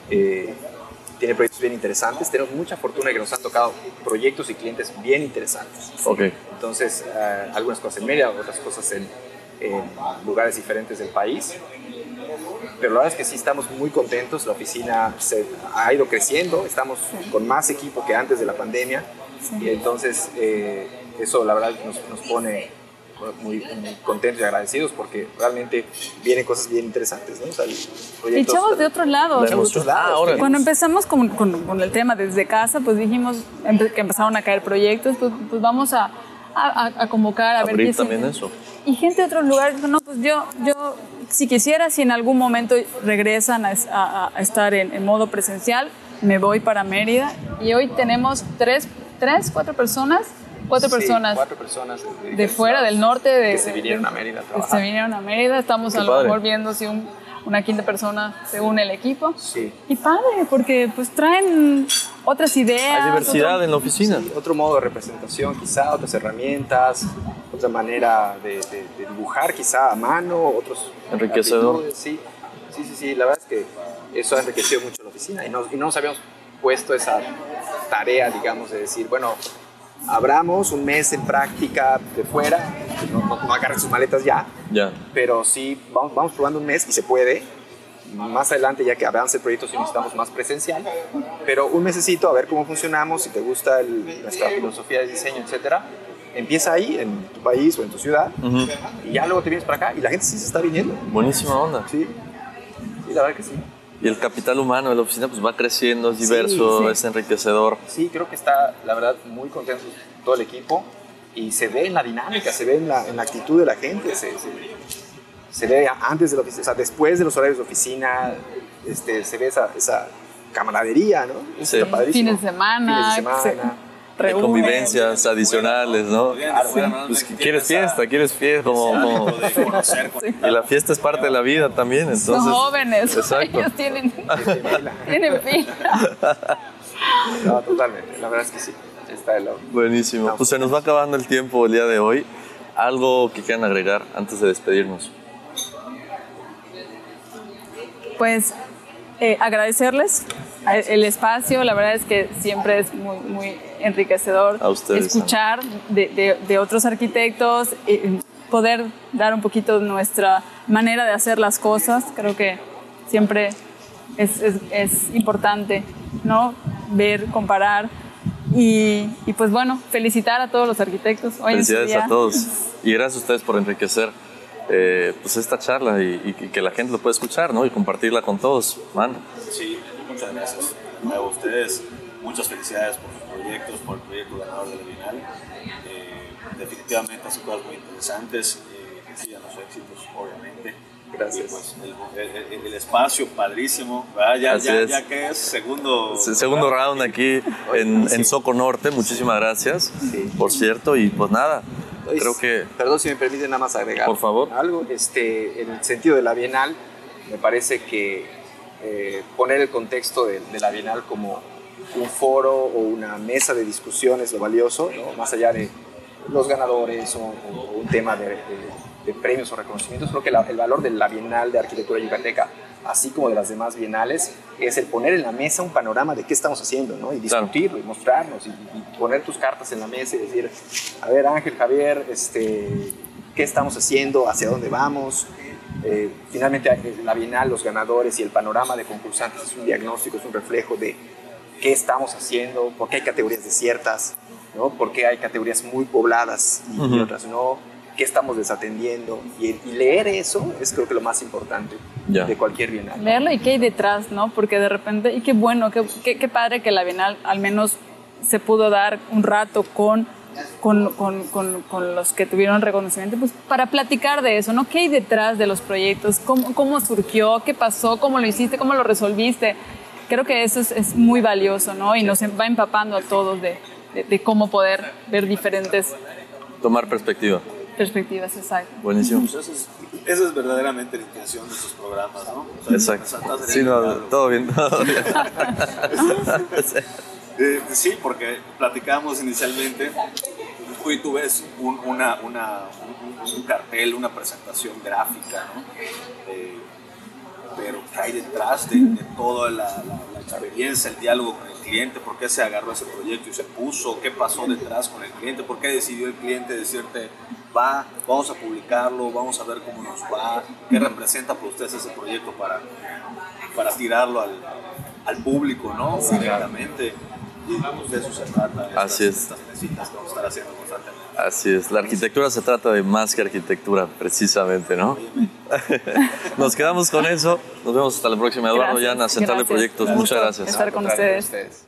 eh, tiene proyectos bien interesantes. Tenemos mucha fortuna de que nos han tocado proyectos y clientes bien interesantes. Ok. Entonces, eh, algunas cosas en Mérida, otras cosas en, en lugares diferentes del país. Pero la verdad es que sí estamos muy contentos. La oficina se ha ido creciendo. Estamos con más equipo que antes de la pandemia. Y entonces, eh, eso la verdad nos, nos pone muy, muy contentos y agradecidos porque realmente vienen cosas bien interesantes. ¿no? O sea, Y proyectos- chavos de otros lados. La emoción. Ah, ahora. Cuando empezamos con, con- con el tema desde casa, pues dijimos que empezaron a caer proyectos, pues, pues vamos a, a- a convocar a ver qué se- también eso. Y gente de otros lugares, no, pues yo, yo si quisiera, si en algún momento regresan a, a- a estar en, en modo presencial, me voy para Mérida. Y hoy tenemos tres, tres cuatro personas, cuatro Sí, personas cuatro personas de fuera, del norte, de, que se vinieron a Mérida a que trabajar. se vinieron a Mérida. Estamos Qué a lo padre. mejor viendo si un- una quinta persona se une al equipo. Sí. Y padre, porque pues traen otras ideas. Hay diversidad otro- en la oficina. Sí, otro modo de representación quizá, otras herramientas, otra manera de, de- de dibujar quizá a mano, otros... Enriquecedor. Sí, sí, sí, sí, la verdad es que eso ha enriquecido mucho la oficina y no, y no nos habíamos puesto esa tarea, digamos, de decir, bueno, abramos un mes en práctica de fuera, no, no, no agarren sus maletas ya, Ya. pero sí, vamos, vamos probando un mes y se puede. Más adelante, ya que avance el proyecto, sí necesitamos más presencial. Pero un mesecito a ver cómo funcionamos, si te gusta el- nuestra filosofía de diseño, etcétera. Empieza ahí, en tu país o en tu ciudad, Ujú. y ya luego te vienes para acá y la gente sí se está viniendo. Buenísima onda. Sí, sí la verdad que sí. Y el capital humano de la oficina pues va creciendo, es diverso, sí. es enriquecedor. Sí, creo que está, la verdad, muy contento todo el equipo y se ve en la dinámica, se ve en la, en la actitud de la gente, se, se- se ve antes de la oficina, o sea, después de los horarios de oficina, este, se ve esa, esa camaradería, ¿no? Sí. está padrísimo. Fines de semana, Fines de se- semana. Convivencias adicionales, ¿no? Pues, ¿Quieres fiesta? ¿Quieres fiesta? Como, Y la fiesta es parte de la vida también, entonces... Son jóvenes, (laughs) Exacto. ellos tienen, (laughs) tienen fila. No, totalmente, la verdad es que sí. Está el Buenísimo. Pues se nos va acabando el tiempo el día de hoy. ¿Algo que quieran agregar antes de despedirnos? Pues eh, agradecerles a- el espacio, la verdad es que siempre es muy, muy enriquecedor A ustedes, escuchar de, de- de otros arquitectos, eh, poder dar un poquito nuestra manera de hacer las cosas, creo que siempre es, es- es importante, ¿no? Ver, comparar y, y, pues bueno, felicitar a todos los arquitectos. Hoy Felicidades a todos. Y gracias a ustedes por enriquecer eh, pues esta charla y, y que la gente lo pueda escuchar, ¿no? Y compartirla con todos, man. Sí, muchas gracias. A ustedes, muchas felicidades por sus proyectos, por el proyecto ganador de la Bienal. Eh, definitivamente hacen cosas muy interesantes, eh, que sigan los éxitos, obviamente. Gracias. Pues el, el- el- espacio padrísimo, ¿verdad? Ya, ya, es. ya que es segundo... Se- Segundo round aquí en, en Soco Norte. Muchísimas gracias, por cierto. Y pues nada, creo que... Perdón si me permiten nada más agregar. Por favor. Algo, este, en el sentido de la Bienal, me parece que eh, poner el contexto de, de la Bienal como un foro o una mesa de discusión es lo valioso, ¿no? más allá de los ganadores o, o un tema de, de- de premios o reconocimientos. Creo que la- el valor de la Bienal de Arquitectura Yucateca, así como de las demás bienales, es el poner en la mesa un panorama de qué estamos haciendo ¿no? y Claro. discutirlo y mostrarnos y, y poner tus cartas en la mesa y decir, a ver Ángel, Javier, este, ¿qué estamos haciendo? ¿Hacia dónde vamos? Eh, finalmente eh, la Bienal, los ganadores y el panorama de concursantes es un diagnóstico, es un reflejo de qué estamos haciendo, por qué hay categorías desiertas. ¿no? ¿Por qué hay categorías muy pobladas y, otras no? ¿Qué estamos desatendiendo? Y, leer eso es creo que lo más importante de cualquier bienal. Leerlo y qué hay detrás, ¿no? Porque de repente, y qué bueno, qué, qué, qué padre que la bienal al menos se pudo dar un rato con con, con, con, los que tuvieron reconocimiento, pues para platicar de eso, ¿no? ¿Qué hay detrás de los proyectos? ¿Cómo, cómo surgió? ¿Qué pasó? ¿Cómo lo hiciste? ¿Cómo lo resolviste? Creo que eso es, es muy valioso, ¿no? Y nos va empapando a todos de, de, cómo poder ver diferentes... Tomar perspectiva. Perspectivas, exacto. Buenísimo. Pues esa es, verdaderamente la intención de estos programas, ¿no? exacto. Sí, no, todo bien, todo (laughs) bien. Eh, sí, porque platicábamos inicialmente, hoy tú ves un, una, una, un, cartel, una presentación gráfica, ¿no? Eh, pero ¿qué hay detrás de, toda la, experiencia, el diálogo con el cliente? ¿Por qué se agarró ese proyecto y se puso? ¿Qué pasó detrás con el cliente? ¿Por qué decidió el cliente decirte, va, vamos a publicarlo, vamos a ver cómo nos va? ¿Qué representa para ustedes ese proyecto para, para tirarlo al, al público, ¿no? Directamente de eso se trata. Así es. Así es. La arquitectura se trata de más que arquitectura, precisamente, ¿no? (laughs) Nos quedamos con eso. Nos vemos hasta la próxima. Eduardo Llana, Central de Proyectos. Muchas gracias. Estar con ustedes.